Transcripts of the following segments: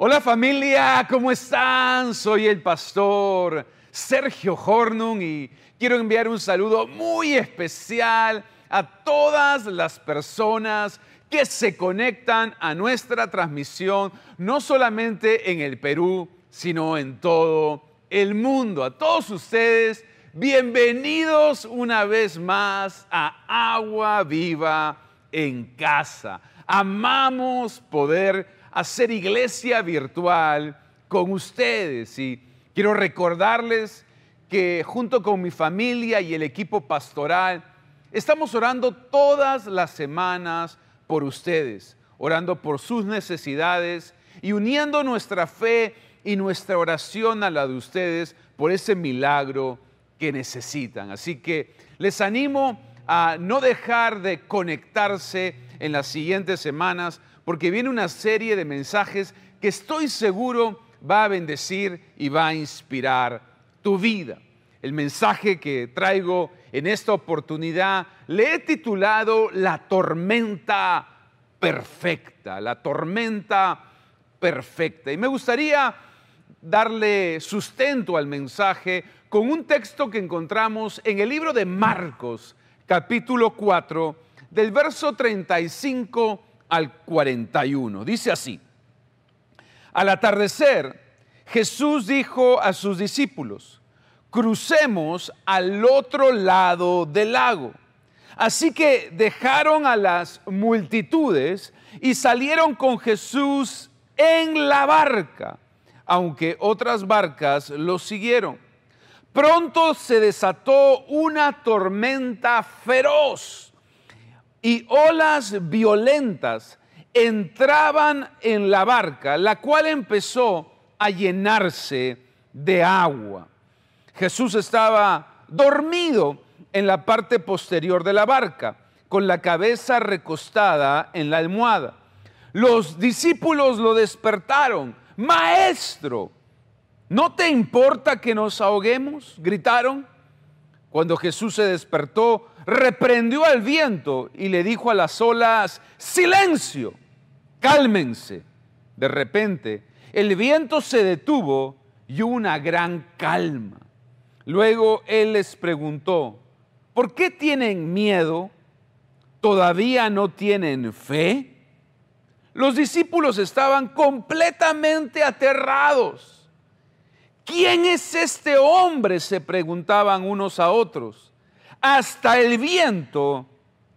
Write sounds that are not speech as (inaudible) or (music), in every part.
Hola familia, ¿cómo están? Soy el pastor Sergio Hornung y quiero enviar un saludo muy especial a todas las personas que se conectan a nuestra transmisión, no solamente en el Perú, sino en todo el mundo. A todos ustedes, bienvenidos una vez más a Agua Viva en Casa. Amamos poder hacer iglesia virtual con ustedes y quiero recordarles que junto con mi familia y el equipo pastoral estamos orando todas las semanas por ustedes, orando por sus necesidades y uniendo nuestra fe y nuestra oración a la de ustedes por ese milagro que necesitan. Así que les animo a no dejar de conectarse en las siguientes semanas porque viene una serie de mensajes que estoy seguro va a bendecir y va a inspirar tu vida. El mensaje que traigo en esta oportunidad le he titulado La tormenta perfecta, la tormenta perfecta. Y me gustaría darle sustento al mensaje con un texto que encontramos en el libro de Marcos, capítulo 4, del verso 35 al 41. Dice así, al atardecer, Jesús dijo a sus discípulos, crucemos al otro lado del lago. Así que dejaron a las multitudes y salieron con Jesús en la barca, aunque otras barcas los siguieron. Pronto se desató una tormenta feroz y olas violentas entraban en la barca, la cual empezó a llenarse de agua. Jesús estaba dormido en la parte posterior de la barca, con la cabeza recostada en la almohada. Los discípulos lo despertaron. Maestro, ¿no te importa que nos ahoguemos? gritaron. Cuando Jesús se despertó, reprendió al viento y le dijo a las olas, silencio, cálmense. De repente, el viento se detuvo y hubo una gran calma. Luego él les preguntó, ¿por qué tienen miedo? ¿Todavía no tienen fe? Los discípulos estaban completamente aterrados. ¿Quién es este hombre? se preguntaban unos a otros hasta el viento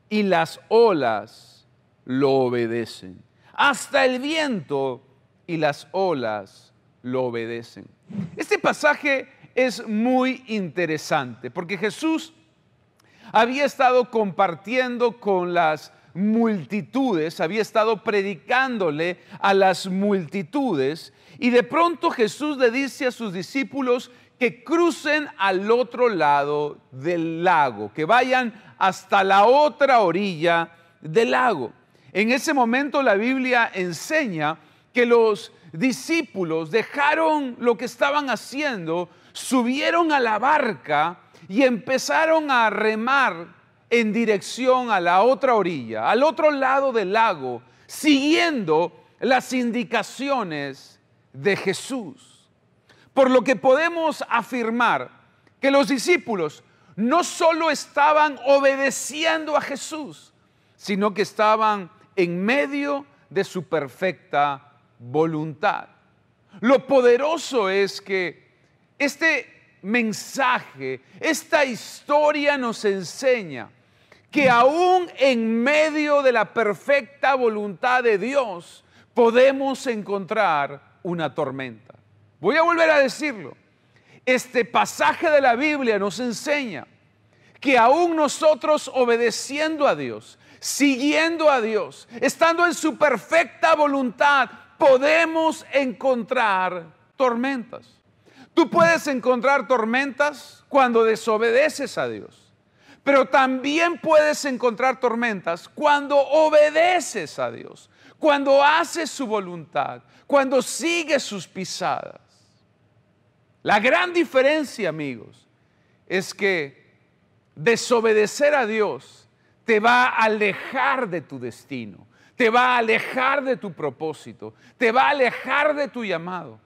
y las olas lo obedecen. Hasta el viento y las olas lo obedecen. Este pasaje es muy interesante porque Jesús había estado compartiendo con las multitudes, había estado predicándole a las multitudes y de pronto Jesús le dice a sus discípulos que crucen al otro lado del lago, que vayan hasta la otra orilla del lago. En ese momento la Biblia enseña que los discípulos dejaron lo que estaban haciendo, subieron a la barca y empezaron a remar en dirección a la otra orilla, al otro lado del lago, siguiendo las indicaciones de Jesús. Por lo que podemos afirmar que los discípulos no solo estaban obedeciendo a Jesús, sino que estaban en medio de su perfecta voluntad. Lo poderoso es que este mensaje, esta historia nos enseña que aún en medio de la perfecta voluntad de Dios podemos encontrar una tormenta. Voy a volver a decirlo. Este pasaje de la Biblia nos enseña que aún nosotros obedeciendo a Dios, siguiendo a Dios, estando en su perfecta voluntad, podemos encontrar tormentas. Tú puedes encontrar tormentas cuando desobedeces a Dios, pero también puedes encontrar tormentas cuando obedeces a Dios, cuando haces su voluntad, cuando sigues sus pisadas. La gran diferencia, amigos, es que desobedecer a Dios te va a alejar de tu destino, te va a alejar de tu propósito, te va a alejar de tu llamado.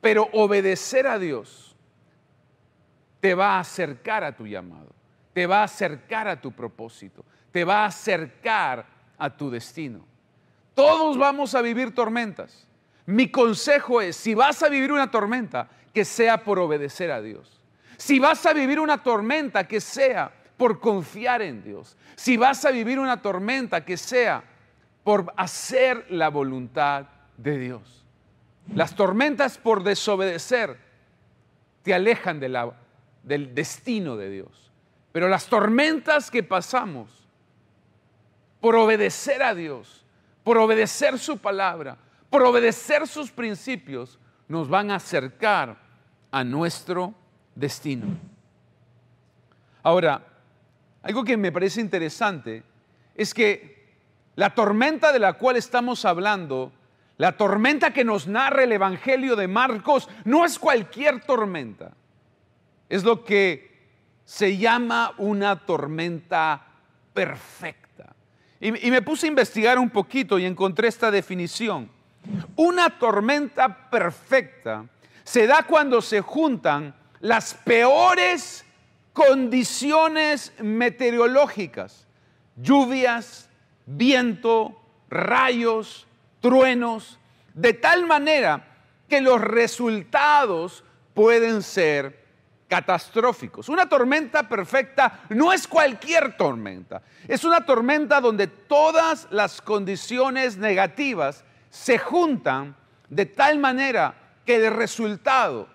Pero obedecer a Dios te va a acercar a tu llamado, te va a acercar a tu propósito, te va a acercar a tu destino. Todos vamos a vivir tormentas. Mi consejo es, si vas a vivir una tormenta, que sea por obedecer a Dios. Si vas a vivir una tormenta, que sea por confiar en Dios. Si vas a vivir una tormenta, que sea por hacer la voluntad de Dios. Las tormentas por desobedecer te alejan del destino de Dios. Pero las tormentas que pasamos por obedecer a Dios, por obedecer su palabra, por obedecer sus principios, nos van a acercar a nuestro destino. Ahora, algo que me parece interesante es que la tormenta de la cual estamos hablando, la tormenta que nos narra el Evangelio de Marcos, no es cualquier tormenta. Es lo que se llama una tormenta perfecta. Y, me puse a investigar un poquito y encontré esta definición. Una tormenta perfecta se da cuando se juntan las peores condiciones meteorológicas, lluvias, viento, rayos, truenos, de tal manera que los resultados pueden ser catastróficos. Una tormenta perfecta no es cualquier tormenta, es una tormenta donde todas las condiciones negativas se juntan de tal manera que el resultado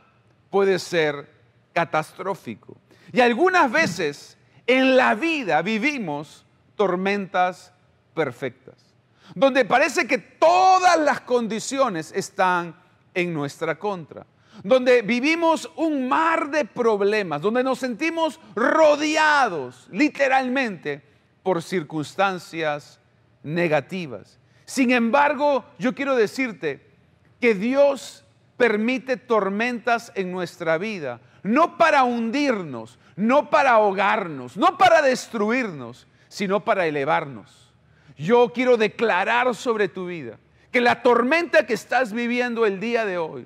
puede ser catastrófico. Y algunas veces en la vida vivimos tormentas perfectas, donde parece que todas las condiciones están en nuestra contra, donde vivimos un mar de problemas, donde nos sentimos rodeados literalmente por circunstancias negativas. Sin embargo, yo quiero decirte que Dios permite tormentas en nuestra vida no para hundirnos, no para ahogarnos, no para destruirnos, sino para elevarnos. Yo quiero declarar sobre tu vida que la tormenta que estás viviendo el día de hoy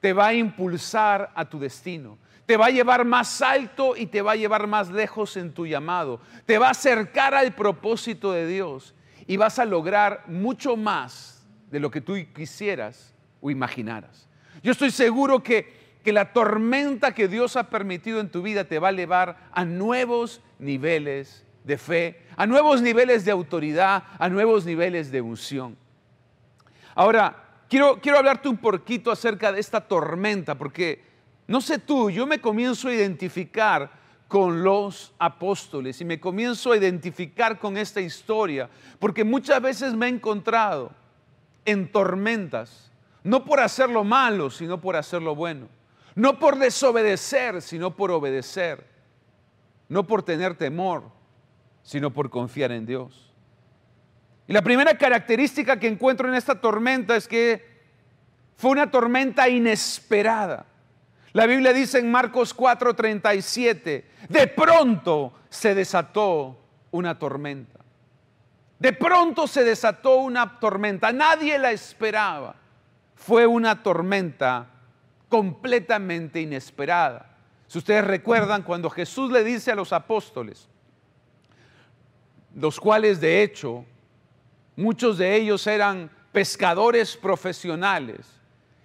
te va a impulsar a tu destino, te va a llevar más alto y te va a llevar más lejos en tu llamado, te va a acercar al propósito de Dios y vas a lograr mucho más de lo que tú quisieras o imaginaras. Yo estoy seguro que que la tormenta que Dios ha permitido en tu vida te va a llevar a nuevos niveles de fe, a nuevos niveles de autoridad, a nuevos niveles de unción. Ahora, quiero, quiero hablarte un poquito acerca de esta tormenta, porque no sé tú, yo me comienzo a identificar con los apóstoles y me comienzo a identificar con esta historia, porque muchas veces me he encontrado en tormentas, no por hacer lo malo, sino por hacer lo bueno. No por desobedecer, sino por obedecer. No por tener temor, sino por confiar en Dios. Y la primera característica que encuentro en esta tormenta es que fue una tormenta inesperada. La Biblia dice en Marcos 4:37, de pronto se desató una tormenta. De pronto se desató una tormenta. Nadie la esperaba. Fue una tormenta completamente inesperada. Si ustedes recuerdan cuando Jesús le dice a los apóstoles, los cuales de hecho muchos de ellos eran pescadores profesionales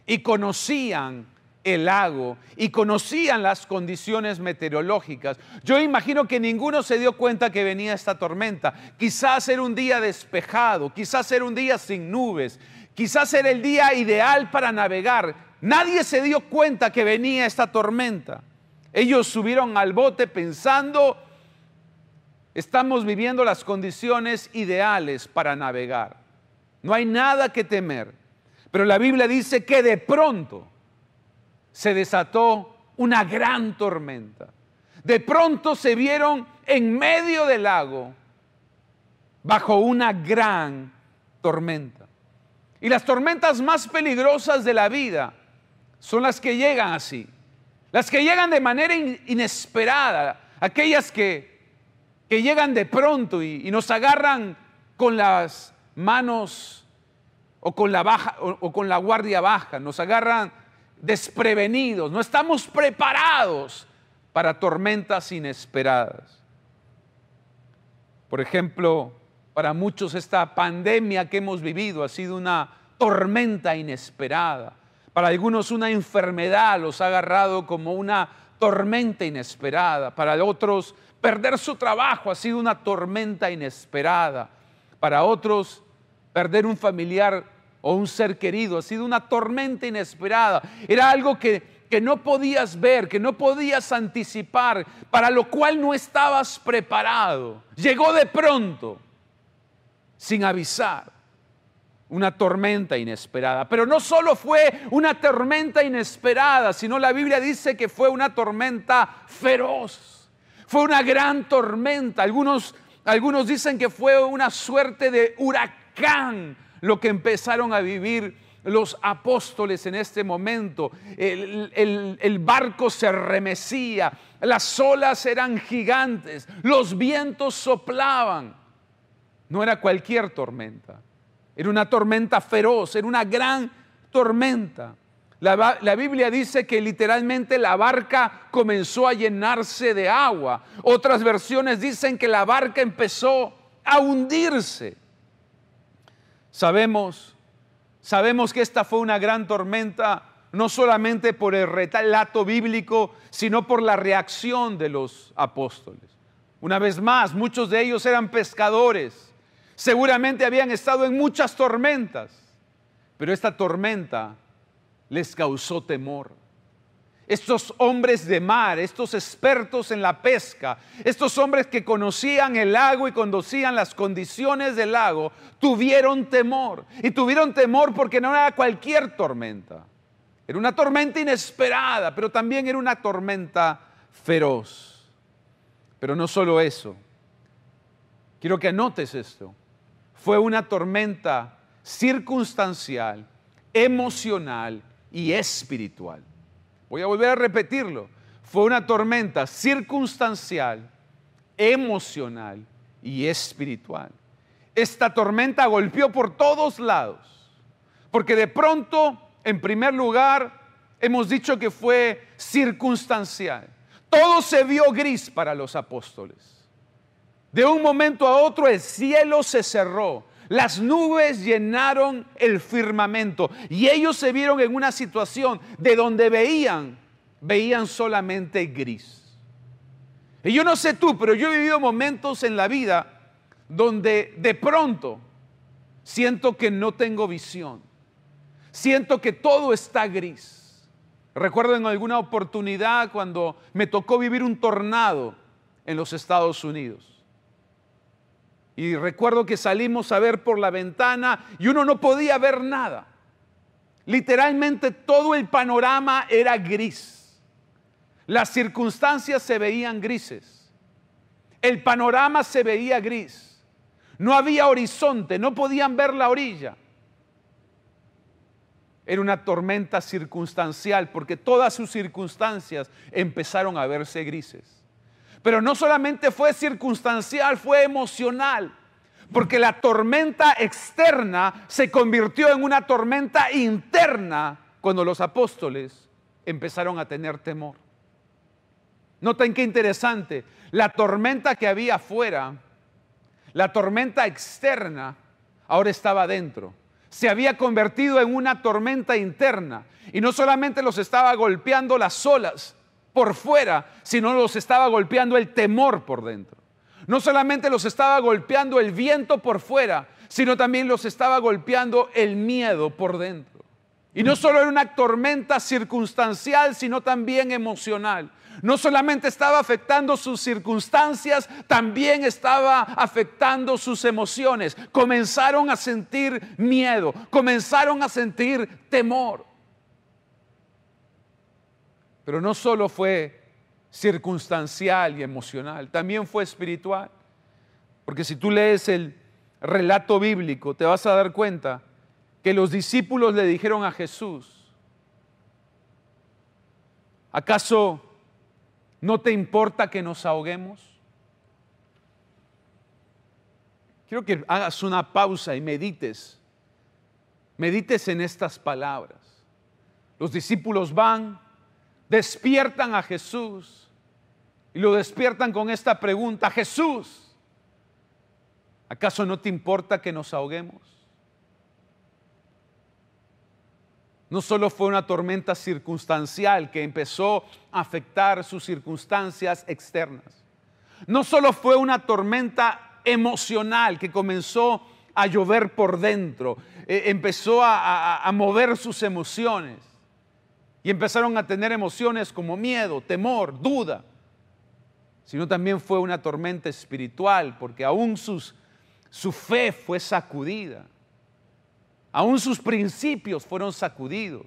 y conocían el lago y conocían las condiciones meteorológicas. Yo imagino que ninguno se dio cuenta que venía esta tormenta. Quizás era un día despejado, quizás era un día sin nubes, quizás era el día ideal para navegar, Nadie se dio cuenta que venía esta tormenta. Ellos subieron al bote pensando, estamos viviendo las condiciones ideales para navegar. No hay nada que temer. Pero la Biblia dice que de pronto se desató una gran tormenta. De pronto se vieron en medio del lago bajo una gran tormenta. Y las tormentas más peligrosas de la vida son las que llegan así, las que llegan de manera inesperada, aquellas que, que llegan de pronto y, nos agarran con las manos o con la, baja, o, con la guardia baja, nos agarran desprevenidos, no estamos preparados para tormentas inesperadas. Por ejemplo, para muchos esta pandemia que hemos vivido ha sido una tormenta inesperada. Para algunos una enfermedad los ha agarrado como una tormenta inesperada. Para otros perder su trabajo ha sido una tormenta inesperada. Para otros perder un familiar o un ser querido ha sido una tormenta inesperada. Era algo que, que no podías ver, que no podías anticipar, para lo cual no estabas preparado. Llegó de pronto, sin avisar una tormenta inesperada. Pero no solo fue una tormenta inesperada, sino la Biblia dice que fue una tormenta feroz. Fue una gran tormenta. Algunos, algunos dicen que fue una suerte de huracán lo que empezaron a vivir los apóstoles en este momento. El, barco se remecía, las olas eran gigantes, los vientos soplaban. No era cualquier tormenta, era una tormenta feroz, era una gran tormenta. La, Biblia dice que literalmente la barca comenzó a llenarse de agua. Otras versiones dicen que la barca empezó a hundirse. Sabemos, sabemos que esta fue una gran tormenta, no solamente por el relato bíblico, sino por la reacción de los apóstoles. Una vez más, muchos de ellos eran pescadores, seguramente habían estado en muchas tormentas, pero esta tormenta les causó temor estos hombres de mar, estos expertos en la pesca, estos hombres que conocían el lago y conocían las condiciones del lago, tuvieron temor. Y tuvieron temor porque no era cualquier tormenta. Era una tormenta inesperada, pero también era una tormenta feroz. Pero no solo eso. Quiero que anotes esto. Fue una tormenta circunstancial, emocional y espiritual. Voy a volver a repetirlo. Fue una tormenta circunstancial, emocional y espiritual. Esta tormenta golpeó por todos lados, porque de pronto, en primer lugar, hemos dicho que fue circunstancial. Todo se vio gris para los apóstoles. De un momento a otro el cielo se cerró las nubes llenaron el firmamento y ellos se vieron en una situación de donde veían, veían solamente gris. Y yo no sé tú, pero yo he vivido momentos en la vida donde de pronto siento que no tengo visión. Siento que todo está gris. Recuerdo en alguna oportunidad cuando me tocó vivir un tornado en los Estados Unidos. Y recuerdo que salimos a ver por la ventana y uno no podía ver nada. Literalmente todo el panorama era gris. Las circunstancias se veían grises. El panorama se veía gris. No había horizonte, no podían ver la orilla. Era una tormenta circunstancial porque todas sus circunstancias empezaron a verse grises. Pero no solamente fue circunstancial, fue emocional. Porque la tormenta externa se convirtió en una tormenta interna cuando los apóstoles empezaron a tener temor. Noten qué interesante. La tormenta que había afuera, la tormenta externa, ahora estaba dentro. Se había convertido en una tormenta interna. Y no solamente los estaba golpeando las olas, por fuera, sino los estaba golpeando el temor por dentro. No solamente los estaba golpeando el viento por fuera, sino también los estaba golpeando el miedo por dentro. Y no solo era una tormenta circunstancial, sino también emocional. No solamente estaba afectando sus circunstancias, también estaba afectando sus emociones. Comenzaron a sentir miedo, comenzaron a sentir temor. Pero no solo fue circunstancial y emocional, también fue espiritual. Porque si tú lees el relato bíblico, te vas a dar cuenta que los discípulos le dijeron a Jesús, ¿acaso no te importa que nos ahoguemos? quiero que hagas una pausa y medites. Medites en estas palabras. Los discípulos van, despiertan a Jesús y lo despiertan con esta pregunta, Jesús, ¿acaso no te importa que nos ahoguemos? No solo fue una tormenta circunstancial que empezó a afectar sus circunstancias externas. No solo fue una tormenta emocional que comenzó a llover por dentro, eh, empezó a mover sus emociones y empezaron a tener emociones como miedo, temor, duda, sino también fue una tormenta espiritual, porque aún sus, su fe fue sacudida, aún sus principios fueron sacudidos.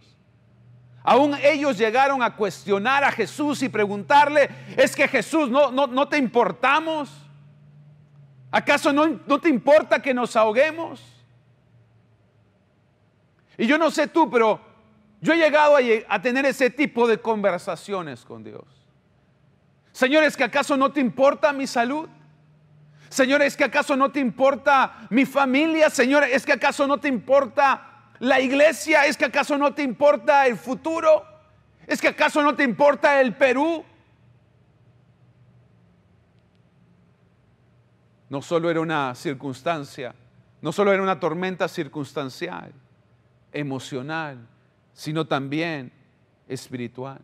Aún ellos llegaron a cuestionar a Jesús y preguntarle, es que Jesús, ¿no, no, te importamos? ¿Acaso no, no te importa que nos ahoguemos? Y yo no sé tú, pero yo he llegado a, tener ese tipo de conversaciones con Dios. Señores, ¿que acaso no te importa mi salud? Señores, ¿que acaso no te importa mi familia? Señores, ¿es que acaso no te importa la iglesia? ¿Es que acaso no te importa el futuro? ¿Es que acaso no te importa el Perú? No solo era una circunstancia, no solo era una tormenta circunstancial, emocional, sino también espiritual.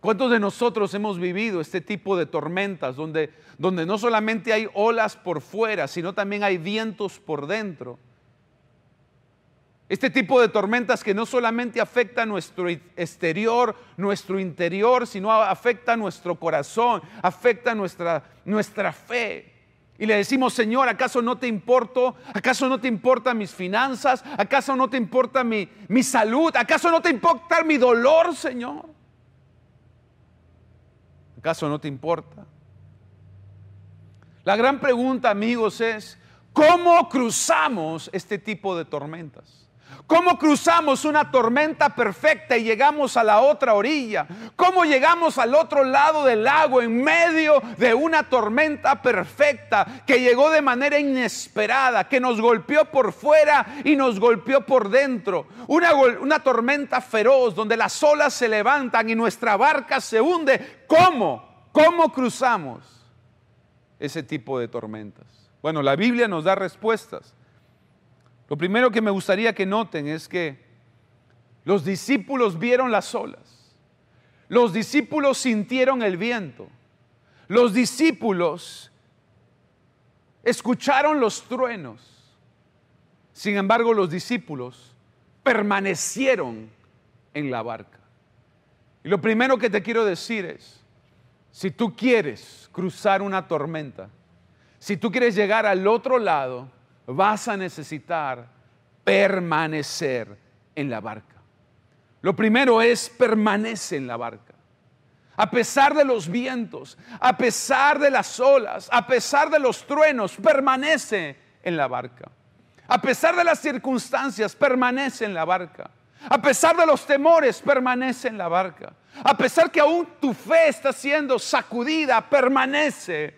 ¿Cuántos de nosotros hemos vivido este tipo de tormentas donde, donde no solamente hay olas por fuera, sino también hay vientos por dentro? Este tipo de tormentas que no solamente afecta nuestro exterior, nuestro interior, sino afecta nuestro corazón, afecta nuestra, nuestra fe. Y le decimos, Señor, ¿acaso no te importo? ¿Acaso no te importan mis finanzas? ¿Acaso no te importa mi, mi salud? ¿Acaso no te importa mi dolor, Señor? ¿Acaso no te importa? La gran pregunta, amigos, es, ¿cómo cruzamos este tipo de tormentas? ¿Cómo cruzamos una tormenta perfecta y llegamos a la otra orilla? ¿Cómo llegamos al otro lado del lago en medio de una tormenta perfecta que llegó de manera inesperada, que nos golpeó por fuera y nos golpeó por dentro? Una, tormenta feroz donde las olas se levantan y nuestra barca se hunde. ¿Cómo? ¿Cómo cruzamos ese tipo de tormentas? Bueno, la Biblia nos da respuestas. Lo primero que me gustaría que noten es que los discípulos vieron las olas, los discípulos sintieron el viento, los discípulos escucharon los truenos. Sin embargo, los discípulos permanecieron en la barca. Y lo primero que te quiero decir es, si tú quieres cruzar una tormenta, si tú quieres llegar al otro lado, vas a necesitar permanecer en la barca. Lo primero es permanece en la barca. A pesar de los vientos, a pesar de las olas, a pesar de los truenos, permanece en la barca. A pesar de las circunstancias, permanece en la barca. A pesar de los temores, permanece en la barca. A pesar que aún tu fe está siendo sacudida, permanece,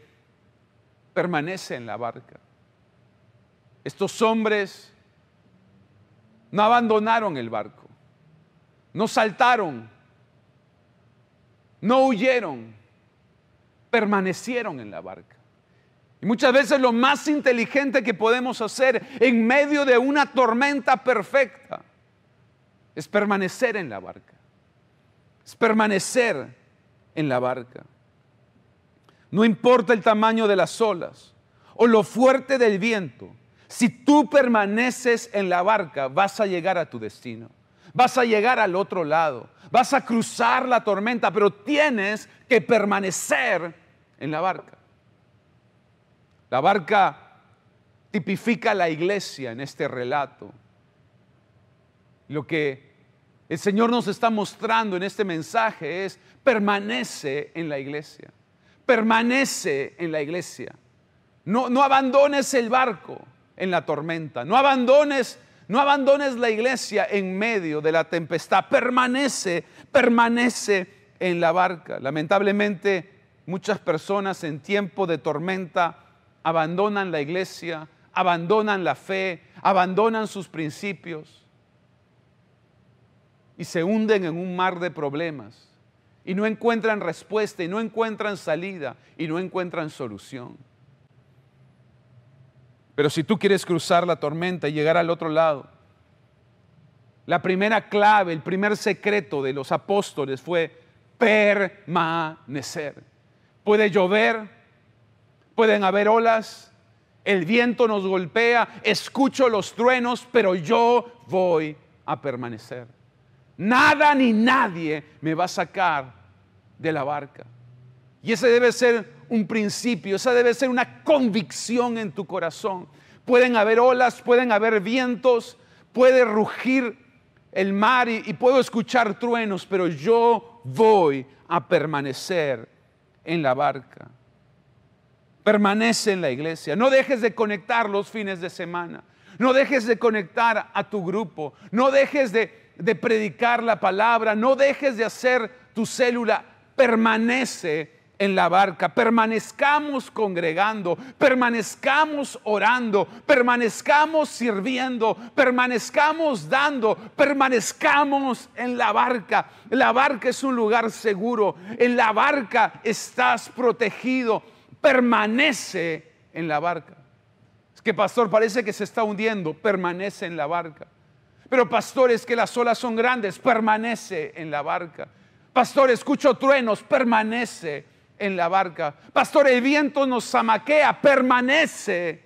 permanece en la barca. Estos hombres no abandonaron el barco, no saltaron, no huyeron, permanecieron en la barca. Y muchas veces lo más inteligente que podemos hacer en medio de una tormenta perfecta es permanecer en la barca. Es permanecer en la barca. No importa el tamaño de las olas o lo fuerte del viento, si tú permaneces en la barca, vas a llegar a tu destino. Vas a llegar al otro lado. Vas a cruzar la tormenta, pero tienes que permanecer en la barca. La barca tipifica la iglesia en este relato. Lo que el Señor nos está mostrando en este mensaje es permanece en la iglesia. Permanece en la iglesia. No, no abandones el barco en la tormenta. No abandones, no abandones la iglesia en medio de la tempestad. Permanece, permanece en la barca. Lamentablemente, muchas personas en tiempo de tormenta abandonan la iglesia, abandonan la fe, abandonan sus principios y se hunden en un mar de problemas y no encuentran respuesta y no encuentran salida y no encuentran solución. Pero si tú quieres cruzar la tormenta y llegar al otro lado, la primera clave, el primer secreto de los apóstoles fue permanecer. Puede llover, pueden haber olas, el viento nos golpea, escucho los truenos, pero yo voy a permanecer. Nada ni nadie me va a sacar de la barca. Y ese debe ser un principio, esa debe ser una convicción en tu corazón. Pueden haber olas, pueden haber vientos, puede rugir el mar y, puedo escuchar truenos, pero yo voy a permanecer en la barca. Permanece en la iglesia. No dejes de conectar los fines de semana. No dejes de conectar a tu grupo. No dejes de, de predicar la palabra. No dejes de hacer tu célula. Permanece en la barca, permanezcamos congregando, permanezcamos orando, permanezcamos sirviendo, permanezcamos dando, permanezcamos en la barca. La barca es un lugar seguro, en la barca estás protegido, permanece en la barca. Es que pastor parece que se está hundiendo, permanece en la barca. Pero pastor es que las olas son grandes, permanece en la barca. Pastor, escucho truenos, permanece en la barca. Pastor, el viento nos zamaquea, permanece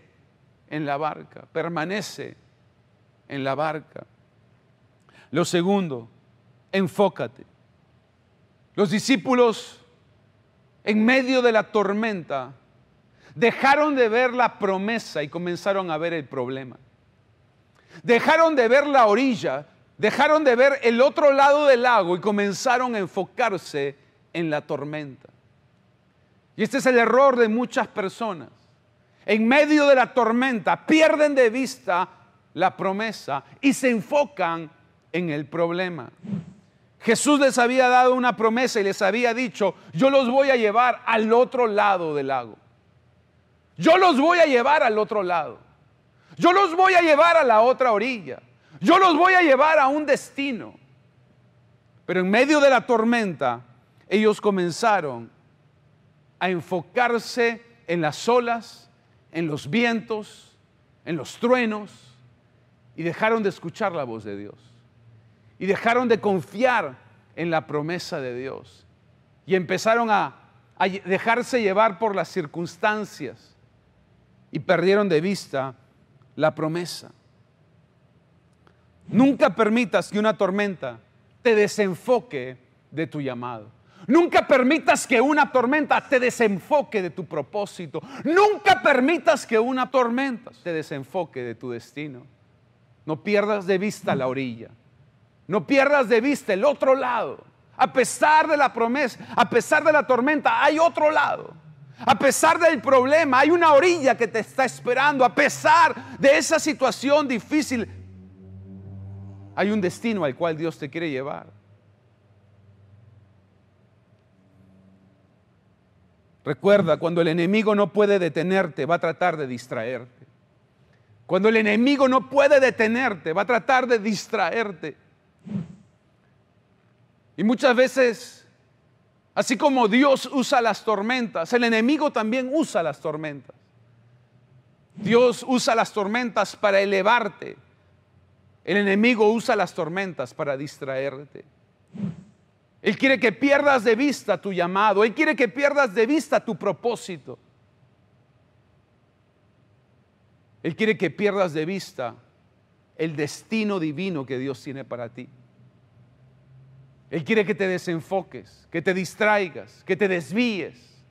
en la barca, permanece en la barca. Lo segundo, enfócate. Los discípulos, en medio de la tormenta, dejaron de ver la promesa y comenzaron a ver el problema. Dejaron de ver la orilla, dejaron de ver el otro lado del lago y comenzaron a enfocarse en la tormenta. Y este es el error de muchas personas. En medio de la tormenta pierden de vista la promesa y se enfocan en el problema. Jesús les había dado una promesa y les había dicho, yo los voy a llevar al otro lado del lago. Yo los voy a llevar al otro lado. Yo los voy a llevar a la otra orilla. Yo los voy a llevar a un destino. Pero en medio de la tormenta, ellos comenzaron a enfocarse en las olas, en los vientos, en los truenos, y dejaron de escuchar la voz de Dios. Y dejaron de confiar en la promesa de Dios. Y empezaron a, a dejarse llevar por las circunstancias. Y perdieron de vista la promesa. Nunca permitas que una tormenta te desenfoque de tu llamado. Nunca permitas que una tormenta te desenfoque de tu propósito. Nunca permitas que una tormenta te desenfoque de tu destino. No pierdas de vista la orilla. No pierdas de vista el otro lado. A pesar de la promesa, a pesar de la tormenta, hay otro lado. A pesar del problema, hay una orilla que te está esperando. A pesar de esa situación difícil, hay un destino al cual Dios te quiere llevar. Recuerda, cuando el enemigo no puede detenerte, va a tratar de distraerte. Cuando el enemigo no puede detenerte, va a tratar de distraerte. Y muchas veces, así como Dios usa las tormentas, el enemigo también usa las tormentas. Dios usa las tormentas para elevarte. El enemigo usa las tormentas para distraerte. Él quiere que pierdas de vista tu llamado. Él quiere que pierdas de vista tu propósito. Él quiere que pierdas de vista el destino divino que Dios tiene para ti. Él quiere que te desenfoques, que te distraigas, que te desvíes.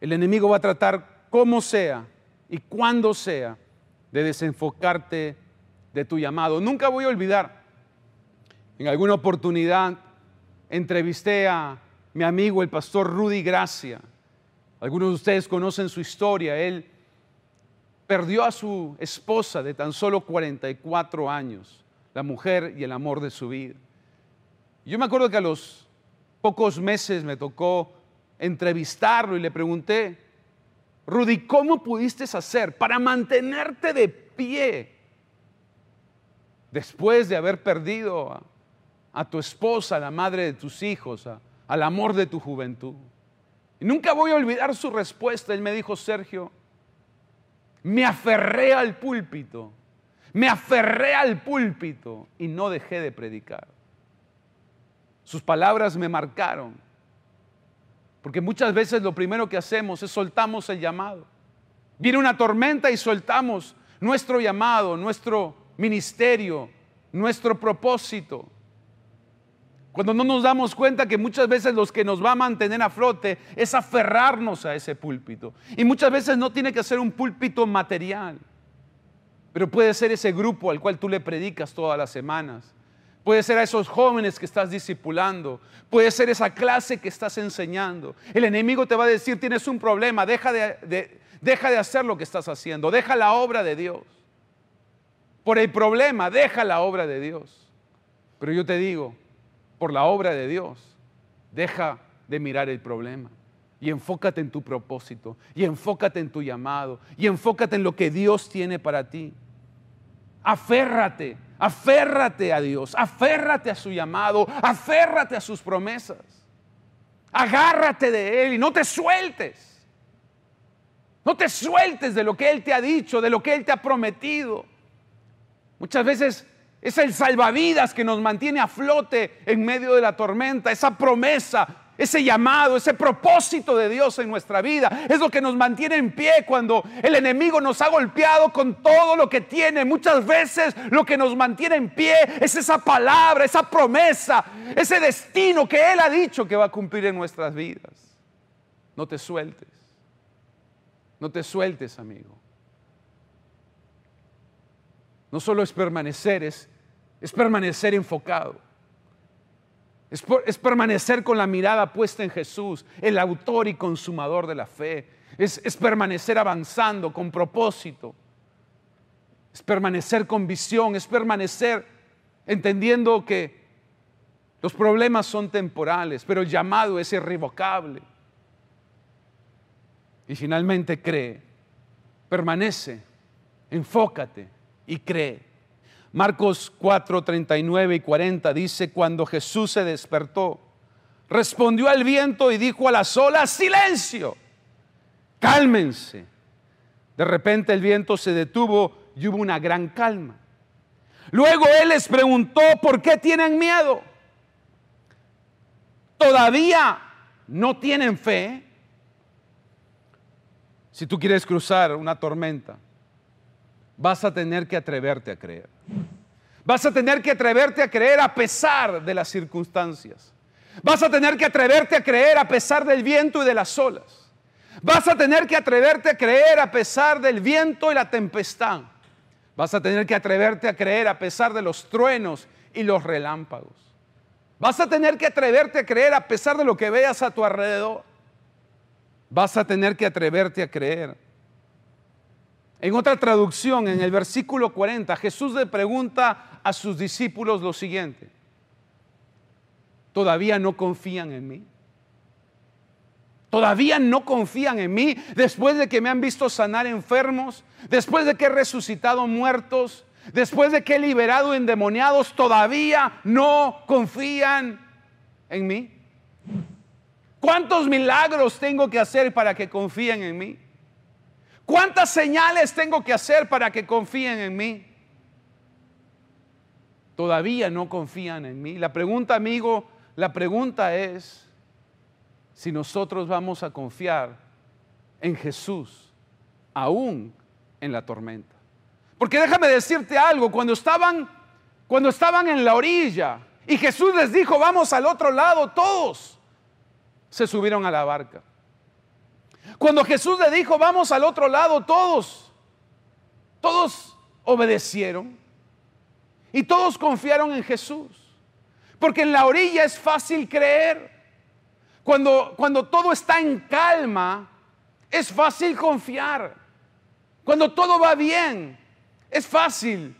El enemigo va a tratar como sea y cuando sea de desenfocarte de tu llamado. Nunca voy a olvidar, en alguna oportunidad entrevisté a mi amigo el pastor Rudy Gracia. Algunos de ustedes conocen su historia. Él perdió a su esposa de tan solo 44 años, la mujer y el amor de su vida. Yo me acuerdo que a los pocos meses me tocó entrevistarlo y le pregunté, Rudy, ¿cómo pudiste hacer para mantenerte de pie después de haber perdido a, tu esposa, la madre de tus hijos, al amor de tu juventud? Y nunca voy a olvidar su respuesta. Él me dijo, Sergio, me aferré al púlpito, me aferré al púlpito y no dejé de predicar. Sus palabras me marcaron, porque muchas veces lo primero que hacemos es soltamos el llamado. Viene una tormenta y soltamos nuestro llamado, nuestro ministerio, nuestro propósito. Cuando no nos damos cuenta que muchas veces los que nos va a mantener a flote es aferrarnos a ese púlpito. Y muchas veces no tiene que ser un púlpito material, pero puede ser ese grupo al cual tú le predicas todas las semanas. Puede ser a esos jóvenes que estás discipulando. Puede ser esa clase que estás enseñando. El enemigo te va a decir, tienes un problema, deja de, deja de hacer lo que estás haciendo, deja la obra de Dios. Por el problema, deja la obra de Dios. Pero yo te digo, por la obra de Dios, deja de mirar el problema y enfócate en tu propósito y enfócate en tu llamado y enfócate en lo que Dios tiene para ti. Aférrate, aférrate a Dios, aférrate a su llamado, aférrate a sus promesas. Agárrate de Él y no te sueltes. No te sueltes de lo que Él te ha dicho, de lo que Él te ha prometido. Muchas veces es el salvavidas que nos mantiene a flote en medio de la tormenta, esa promesa, ese llamado, ese propósito de Dios en nuestra vida. Es lo que nos mantiene en pie cuando el enemigo nos ha golpeado con todo lo que tiene. Muchas veces lo que nos mantiene en pie es esa palabra, esa promesa, ese destino que Él ha dicho que va a cumplir en nuestras vidas. No te sueltes. No te sueltes, amigo. No solo es permanecer, es, es permanecer enfocado. Es, es, permanecer con la mirada puesta en Jesús, el autor y consumador de la fe. Es, es permanecer avanzando con propósito. Es permanecer con visión. Es permanecer entendiendo que los problemas son temporales, pero el llamado es irrevocable. Y finalmente cree, permanece, enfócate, y cree. Marcos 4, 39 y 40 dice, cuando Jesús se despertó, respondió al viento y dijo a las olas, silencio, cálmense. De repente el viento se detuvo y hubo una gran calma. Luego él les preguntó, ¿por qué tienen miedo? ¿Todavía no tienen fe? Si tú quieres cruzar una tormenta, vas a tener que atreverte a creer. Vas a tener que atreverte a creer a pesar de las circunstancias. Vas a tener que atreverte a creer a pesar del viento y de las olas. Vas a tener que atreverte a creer a pesar del viento y la tempestad. Vas a tener que atreverte a creer a pesar de los truenos y los relámpagos. Vas a tener que atreverte a creer a pesar de lo que veas a tu alrededor. Vas a tener que atreverte a creer en otra traducción, en el versículo 40, Jesús le pregunta a sus discípulos lo siguiente. ¿Todavía no confían en mí? Todavía no confían en mí después de que me han visto sanar enfermos, después de que he resucitado muertos, después de que he liberado endemoniados, todavía no confían en mí. ¿Cuántos milagros tengo que hacer para que confíen en mí? ¿Cuántas señales tengo que hacer para que confíen en mí? Todavía no confían en mí. La pregunta, amigo, la pregunta es si nosotros vamos a confiar en Jesús aún en la tormenta. Porque déjame decirte algo, cuando estaban cuando estaban en la orilla y Jesús les dijo, "Vamos al otro lado todos." Se subieron a la barca. Cuando Jesús le dijo, vamos al otro lado, todos, todos obedecieron y todos confiaron en Jesús. Porque en la orilla es fácil creer. Cuando, cuando todo está en calma, es fácil confiar. Cuando todo va bien, es fácil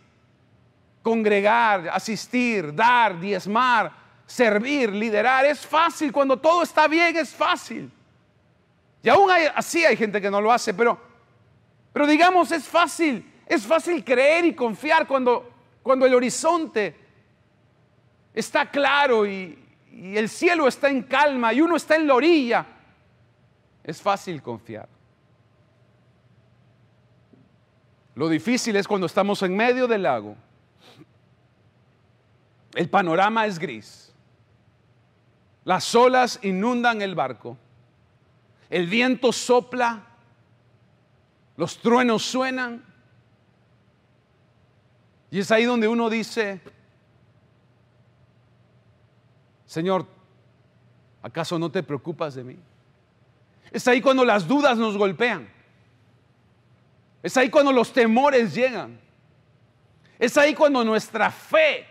congregar, asistir, dar, diezmar, servir, liderar. Es fácil, cuando todo está bien es fácil. Y aún así hay gente que no lo hace, pero, pero digamos, es fácil, es fácil creer y confiar cuando, cuando el horizonte está claro y, y el cielo está en calma y uno está en la orilla. Es fácil confiar. Lo difícil es cuando estamos en medio del lago. El panorama es gris. Las olas inundan el barco. El viento sopla. Los truenos suenan. Y es ahí donde uno dice, Señor, ¿acaso no te preocupas de mí? Es ahí cuando las dudas nos golpean. Es ahí cuando los temores llegan. Es ahí cuando nuestra fe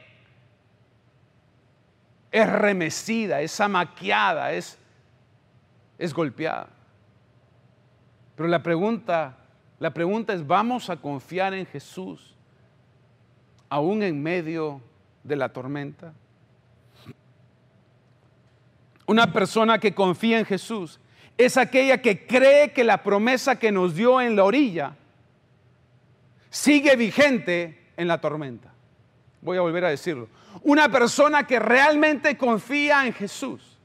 es remecida, es amaqueada, es, es golpeada. Pero la pregunta, la pregunta es, ¿vamos a confiar en Jesús aún en medio de la tormenta? Una persona que confía en Jesús es aquella que cree que la promesa que nos dio en la orilla sigue vigente en la tormenta. Voy a volver a decirlo. Una persona que realmente confía en Jesús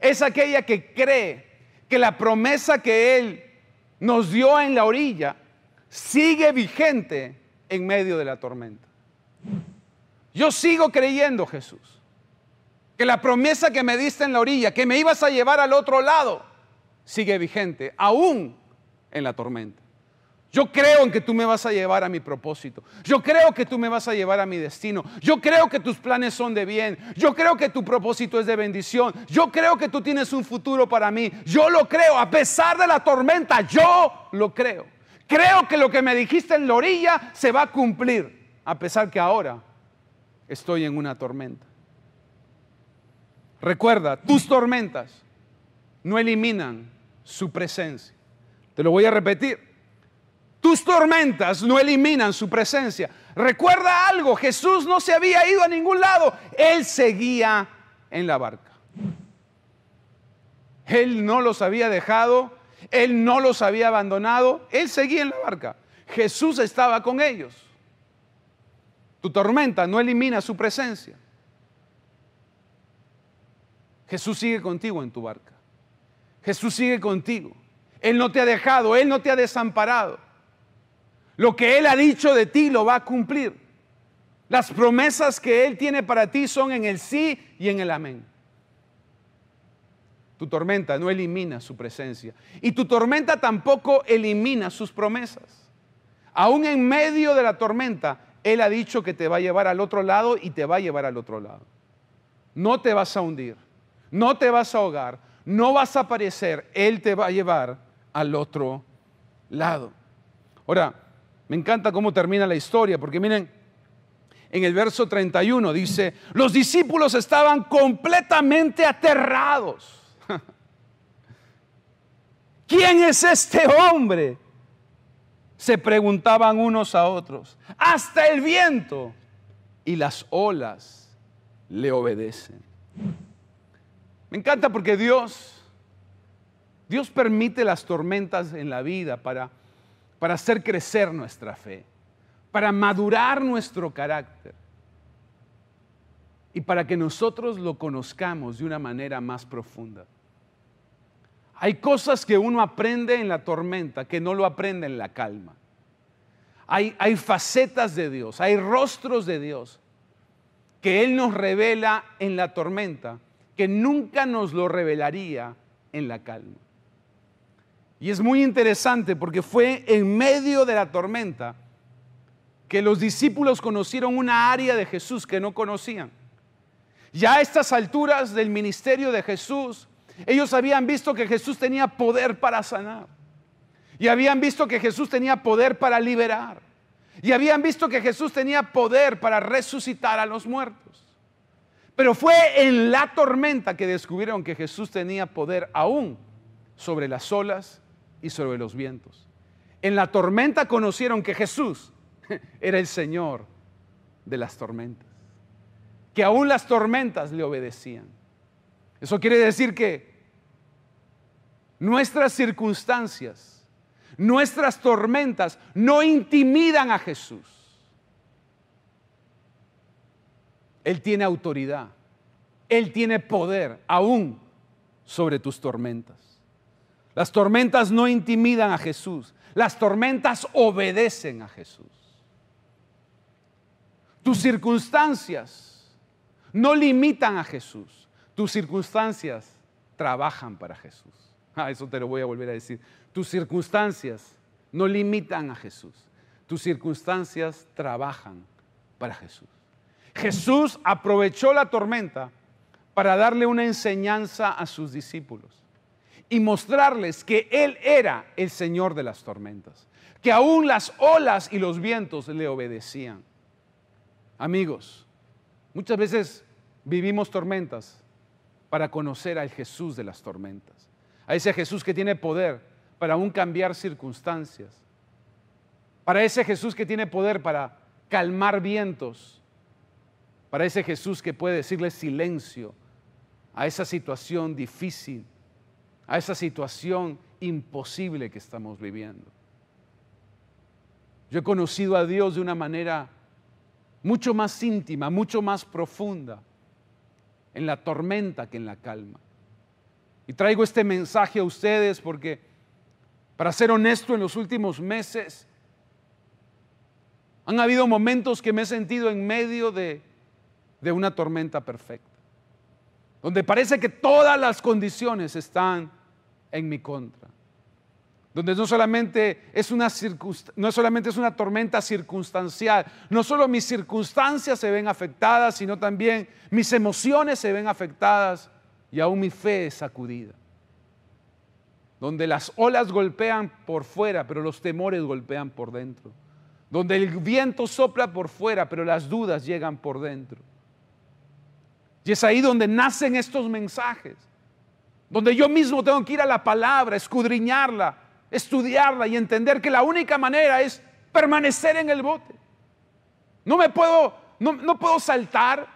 es aquella que cree que la promesa que Él nos dio en la orilla sigue vigente en medio de la tormenta. Yo sigo creyendo, Jesús, que la promesa que me diste en la orilla, que me ibas a llevar al otro lado, sigue vigente, aún en la tormenta. Yo creo en que tú me vas a llevar a mi propósito. Yo creo que tú me vas a llevar a mi destino. Yo creo que tus planes son de bien. Yo creo que tu propósito es de bendición. Yo creo que tú tienes un futuro para mí. Yo lo creo. A pesar de la tormenta, yo lo creo. Creo que lo que me dijiste en la orilla se va a cumplir. A pesar que ahora estoy en una tormenta. Recuerda, tus tormentas no eliminan su presencia. Te lo voy a repetir. Tus tormentas no eliminan su presencia. Recuerda algo, Jesús no se había ido a ningún lado, Él seguía en la barca. Él no los había dejado, Él no los había abandonado, Él seguía en la barca. Jesús estaba con ellos. Tu tormenta no elimina su presencia. Jesús sigue contigo en tu barca. Jesús sigue contigo. Él no te ha dejado, Él no te ha desamparado. Lo que Él ha dicho de ti lo va a cumplir. Las promesas que Él tiene para ti son en el sí y en el amén. Tu tormenta no elimina su presencia. Y tu tormenta tampoco elimina sus promesas. Aún en medio de la tormenta, Él ha dicho que te va a llevar al otro lado y te va a llevar al otro lado. No te vas a hundir, no te vas a ahogar, no vas a aparecer. Él te va a llevar al otro lado. Ahora, me encanta cómo termina la historia, porque miren, en el verso 31 dice, los discípulos estaban completamente aterrados. (laughs) ¿Quién es este hombre? Se preguntaban unos a otros. Hasta el viento y las olas le obedecen. Me encanta porque Dios, Dios permite las tormentas en la vida para para hacer crecer nuestra fe, para madurar nuestro carácter y para que nosotros lo conozcamos de una manera más profunda. Hay cosas que uno aprende en la tormenta que no lo aprende en la calma. Hay, facetas de Dios, hay rostros de Dios que Él nos revela en la tormenta que nunca nos lo revelaría en la calma. Y es muy interesante porque fue en medio de la tormenta que los discípulos conocieron una área de Jesús que no conocían. Ya a estas alturas del ministerio de Jesús, ellos habían visto que Jesús tenía poder para sanar. Y habían visto que Jesús tenía poder para liberar. Y habían visto que Jesús tenía poder para resucitar a los muertos. Pero fue en la tormenta que descubrieron que Jesús tenía poder aún sobre las olas y sobre los vientos. En la tormenta conocieron que Jesús (laughs) era el Señor de las tormentas. que aún las tormentas le obedecían. Eso quiere decir que nuestras circunstancias, nuestras tormentas no intimidan a Jesús. Él tiene autoridad, Él tiene poder aún sobre tus tormentas. Las tormentas no intimidan a Jesús, las tormentas obedecen a Jesús. Tus circunstancias no limitan a Jesús, tus circunstancias trabajan para Jesús. Ah, eso te lo voy a volver a decir. Tus circunstancias no limitan a Jesús, tus circunstancias trabajan para Jesús. Jesús aprovechó la tormenta para darle una enseñanza a sus discípulos y mostrarles que Él era el Señor de las tormentas, que aún las olas y los vientos le obedecían. Amigos, muchas veces vivimos tormentas para conocer al Jesús de las tormentas, a ese Jesús que tiene poder para aún cambiar circunstancias, para ese Jesús que tiene poder para calmar vientos, para ese Jesús que puede decirle silencio a esa situación difícil a esa situación imposible que estamos viviendo. Yo he conocido a Dios de una manera mucho más íntima, mucho más profunda, en la tormenta que en la calma. Y traigo este mensaje a ustedes porque, para ser honesto, en los últimos meses han habido momentos que me he sentido en medio de, de una tormenta perfecta, donde parece que todas las condiciones están en mi contra. Donde no solamente es una, no solamente es una tormenta circunstancial, no solo mis circunstancias se ven afectadas, sino también mis emociones se ven afectadas y aún mi fe es sacudida. Donde las olas golpean por fuera, pero los temores golpean por dentro. Donde el viento sopla por fuera, pero las dudas llegan por dentro. Y es ahí donde nacen estos mensajes donde yo mismo tengo que ir a la palabra, escudriñarla, estudiarla y entender que la única manera es permanecer en el bote. No me puedo, no, no puedo saltar,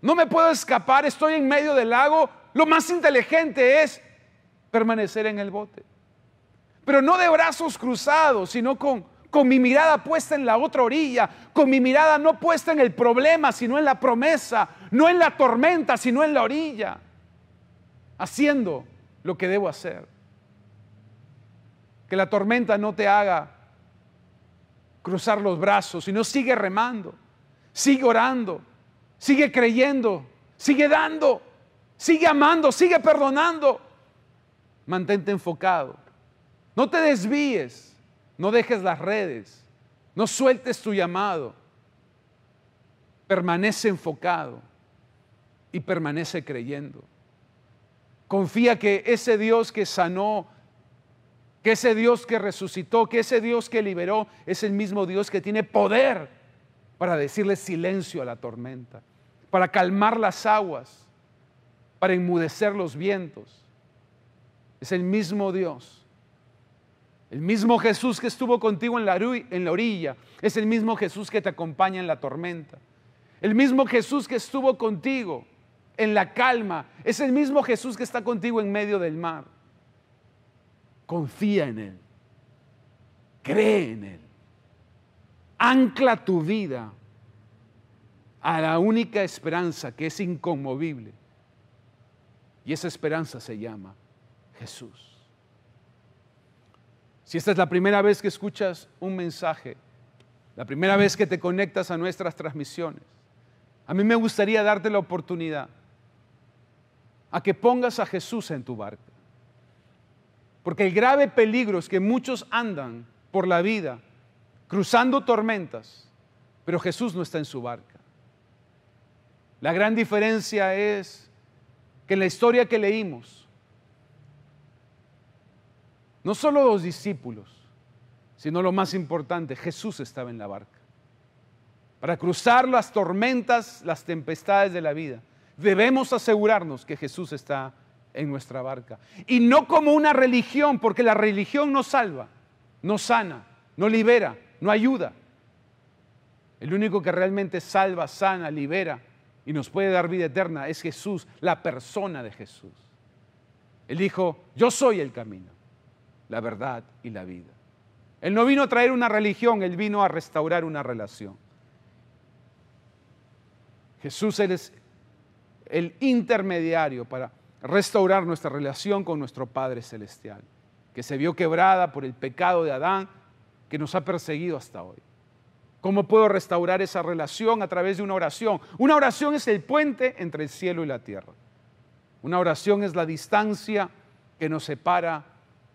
no me puedo escapar, estoy en medio del lago. Lo más inteligente es permanecer en el bote. Pero no de brazos cruzados, sino con, con mi mirada puesta en la otra orilla, con mi mirada no puesta en el problema, sino en la promesa, no en la tormenta, sino en la orilla haciendo lo que debo hacer. Que la tormenta no te haga cruzar los brazos, sino sigue remando, sigue orando, sigue creyendo, sigue dando, sigue amando, sigue perdonando. Mantente enfocado. No te desvíes, no dejes las redes, no sueltes tu llamado. Permanece enfocado y permanece creyendo. Confía que ese Dios que sanó, que ese Dios que resucitó, que ese Dios que liberó, es el mismo Dios que tiene poder para decirle silencio a la tormenta, para calmar las aguas, para enmudecer los vientos. Es el mismo Dios. El mismo Jesús que estuvo contigo en la, orilla, es el mismo Jesús que te acompaña en la tormenta. El mismo Jesús que estuvo contigo en la calma. Es el mismo Jesús que está contigo en medio del mar. Confía en Él. Cree en Él. Ancla tu vida a la única esperanza que es inconmovible. Y esa esperanza se llama Jesús. Si esta es la primera vez que escuchas un mensaje, la primera vez que te conectas a nuestras transmisiones, a mí me gustaría darte la oportunidad a que pongas a Jesús en tu barca. Porque el grave peligro es que muchos andan por la vida cruzando tormentas, pero Jesús no está en su barca. La gran diferencia es que en la historia que leímos, no solo los discípulos, sino lo más importante, Jesús estaba en la barca. Para cruzar las tormentas, las tempestades de la vida debemos asegurarnos que Jesús está en nuestra barca. Y no como una religión, porque la religión no salva, no sana, no libera, no ayuda. El único que realmente salva, sana, libera y nos puede dar vida eterna es Jesús, la persona de Jesús. Él dijo, yo soy el camino, la verdad y la vida. Él no vino a traer una religión, Él vino a restaurar una relación. Jesús es el intermediario para restaurar nuestra relación con nuestro Padre Celestial, que se vio quebrada por el pecado de Adán que nos ha perseguido hasta hoy. ¿Cómo puedo restaurar esa relación a través de una oración? Una oración es el puente entre el cielo y la tierra. Una oración es la distancia que nos separa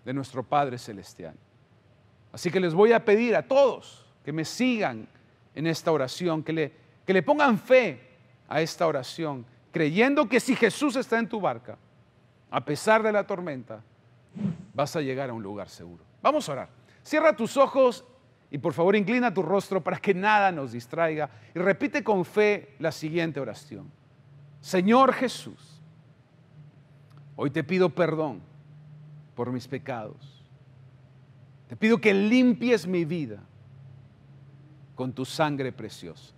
de nuestro Padre Celestial. Así que les voy a pedir a todos que me sigan en esta oración, que le, que le pongan fe a esta oración, creyendo que si Jesús está en tu barca, a pesar de la tormenta, vas a llegar a un lugar seguro. Vamos a orar. Cierra tus ojos y por favor inclina tu rostro para que nada nos distraiga y repite con fe la siguiente oración. Señor Jesús, hoy te pido perdón por mis pecados. Te pido que limpies mi vida con tu sangre preciosa.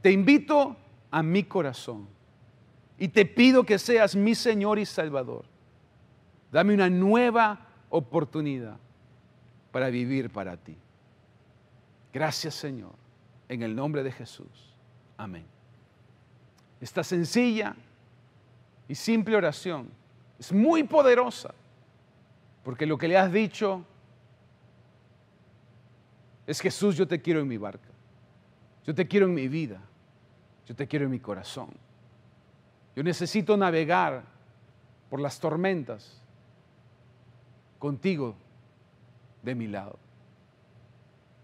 Te invito a mi corazón y te pido que seas mi Señor y Salvador. Dame una nueva oportunidad para vivir para ti. Gracias Señor, en el nombre de Jesús. Amén. Esta sencilla y simple oración es muy poderosa, porque lo que le has dicho es Jesús, yo te quiero en mi barca, yo te quiero en mi vida, yo te quiero en mi corazón. Yo necesito navegar por las tormentas contigo de mi lado.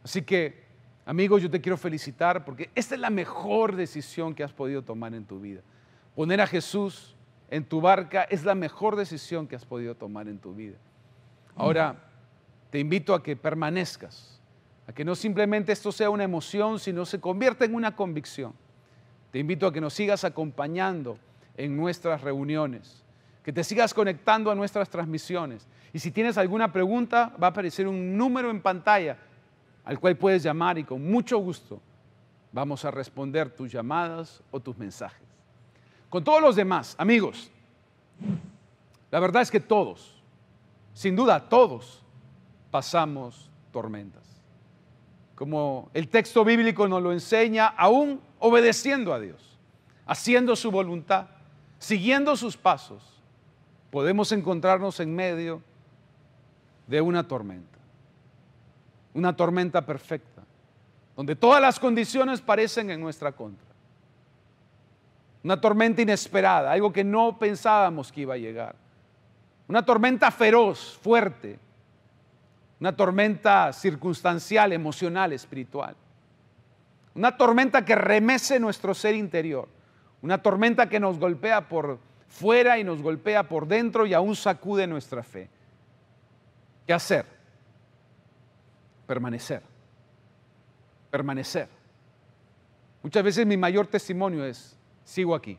Así que, amigos, yo te quiero felicitar porque esta es la mejor decisión que has podido tomar en tu vida. Poner a Jesús en tu barca es la mejor decisión que has podido tomar en tu vida. Ahora, te invito a que permanezcas, a que no simplemente esto sea una emoción, sino se convierta en una convicción. Te invito a que nos sigas acompañando en nuestras reuniones, que te sigas conectando a nuestras transmisiones. Y si tienes alguna pregunta, va a aparecer un número en pantalla al cual puedes llamar y con mucho gusto vamos a responder tus llamadas o tus mensajes. Con todos los demás, amigos, la verdad es que todos, sin duda todos, pasamos tormentas. Como el texto bíblico nos lo enseña, aún obedeciendo a Dios, haciendo su voluntad, siguiendo sus pasos, podemos encontrarnos en medio de una tormenta una tormenta perfecta, donde todas las condiciones parecen en nuestra contra. Una tormenta inesperada, algo que no pensábamos que iba a llegar. Una tormenta feroz, fuerte. Una tormenta circunstancial, emocional, espiritual. Una tormenta que remece nuestro ser interior. Una tormenta que nos golpea por fuera y nos golpea por dentro y aún sacude nuestra fe. ¿Qué hacer? permanecer. Permanecer. Muchas veces mi mayor testimonio es, sigo aquí.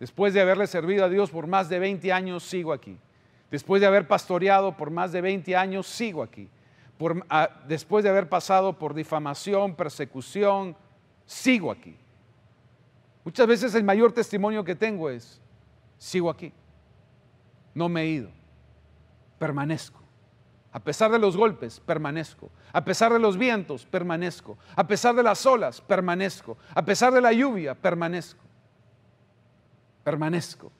Después de haberle servido a Dios por más de 20 años, sigo aquí. Después de haber pastoreado por más de 20 años, sigo aquí. Ah, después de haber pasado por difamación, persecución, sigo aquí. Muchas veces el mayor testimonio que tengo es, sigo aquí. No me he ido, permanezco. A pesar de los golpes, permanezco. A pesar de los vientos, permanezco. A pesar de las olas, permanezco. A pesar de la lluvia, permanezco. Permanezco.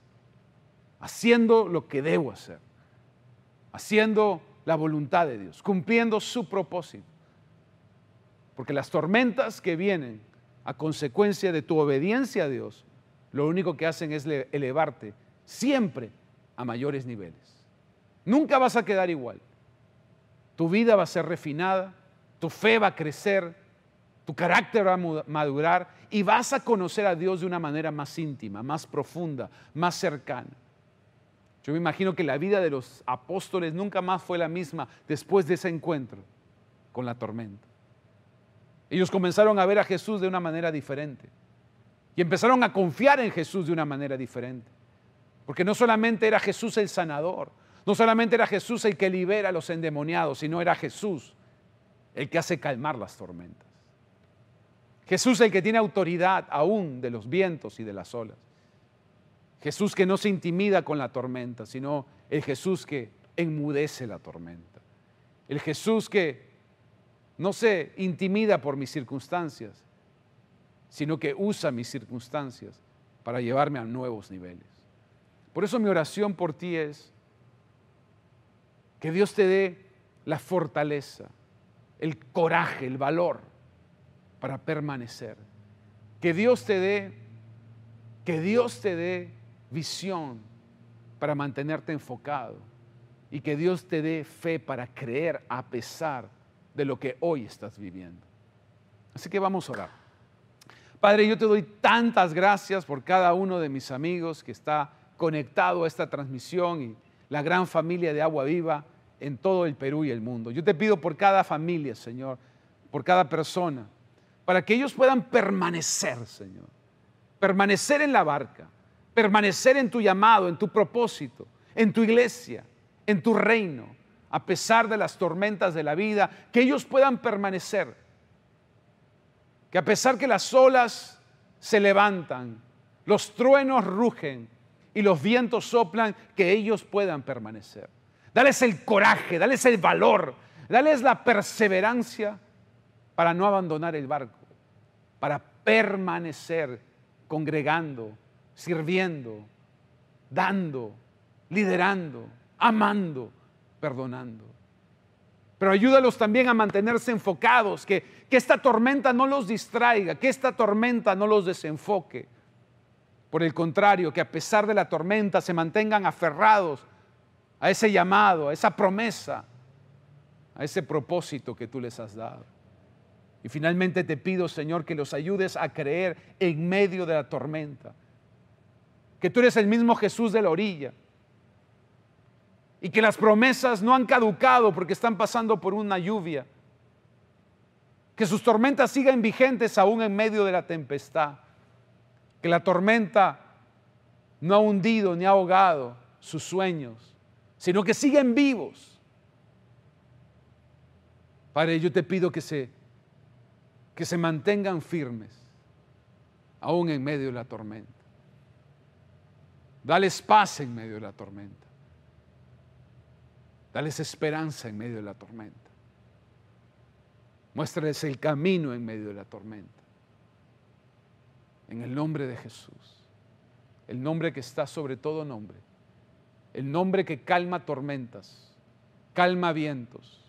Haciendo lo que debo hacer. Haciendo la voluntad de Dios. Cumpliendo su propósito. Porque las tormentas que vienen a consecuencia de tu obediencia a Dios, lo único que hacen es elevarte siempre a mayores niveles. Nunca vas a quedar igual tu vida va a ser refinada, tu fe va a crecer, tu carácter va a madurar y vas a conocer a Dios de una manera más íntima, más profunda, más cercana. Yo me imagino que la vida de los apóstoles nunca más fue la misma después de ese encuentro con la tormenta. Ellos comenzaron a ver a Jesús de una manera diferente y empezaron a confiar en Jesús de una manera diferente. Porque no solamente era Jesús el sanador, no solamente era Jesús el que libera a los endemoniados, sino era Jesús el que hace calmar las tormentas. Jesús el que tiene autoridad aún de los vientos y de las olas. Jesús que no se intimida con la tormenta, sino el Jesús que enmudece la tormenta. El Jesús que no se intimida por mis circunstancias, sino que usa mis circunstancias para llevarme a nuevos niveles. Por eso mi oración por ti es que Dios te dé la fortaleza, el coraje, el valor para permanecer. Que Dios te dé, que Dios te dé visión para mantenerte enfocado y que Dios te dé fe para creer a pesar de lo que hoy estás viviendo. Así que vamos a orar. Padre, yo te doy tantas gracias por cada uno de mis amigos que está conectado a esta transmisión y la gran familia de Agua Viva en todo el Perú y el mundo. Yo te pido por cada familia, Señor, por cada persona, para que ellos puedan permanecer, Señor, permanecer en la barca, permanecer en tu llamado, en tu propósito, en tu iglesia, en tu reino, a pesar de las tormentas de la vida, que ellos puedan permanecer, que a pesar que las olas se levantan, los truenos rugen y los vientos soplan, que ellos puedan permanecer. Dales el coraje, dales el valor, dales la perseverancia para no abandonar el barco, para permanecer congregando, sirviendo, dando, liderando, amando, perdonando. Pero ayúdalos también a mantenerse enfocados, que, que esta tormenta no los distraiga, que esta tormenta no los desenfoque. Por el contrario, que a pesar de la tormenta se mantengan aferrados a ese llamado, a esa promesa, a ese propósito que tú les has dado. Y finalmente te pido, Señor, que los ayudes a creer en medio de la tormenta, que tú eres el mismo Jesús de la orilla y que las promesas no han caducado porque están pasando por una lluvia, que sus tormentas sigan vigentes aún en medio de la tempestad, que la tormenta no ha hundido ni ha ahogado sus sueños, sino que siguen vivos. Padre, yo te pido que se, que se mantengan firmes, aún en medio de la tormenta. Dales paz en medio de la tormenta. Dales esperanza en medio de la tormenta. Muéstrales el camino en medio de la tormenta. En el nombre de Jesús, el nombre que está sobre todo nombre el nombre que calma tormentas, calma vientos,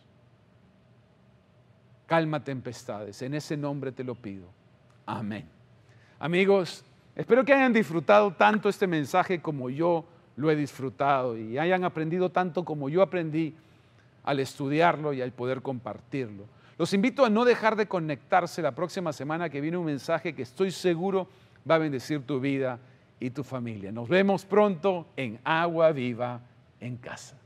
calma tempestades. En ese nombre te lo pido. Amén. Amigos, espero que hayan disfrutado tanto este mensaje como yo lo he disfrutado y hayan aprendido tanto como yo aprendí al estudiarlo y al poder compartirlo. Los invito a no dejar de conectarse la próxima semana que viene un mensaje que estoy seguro va a bendecir tu vida y tu familia. Nos vemos pronto en Agua Viva en Casa.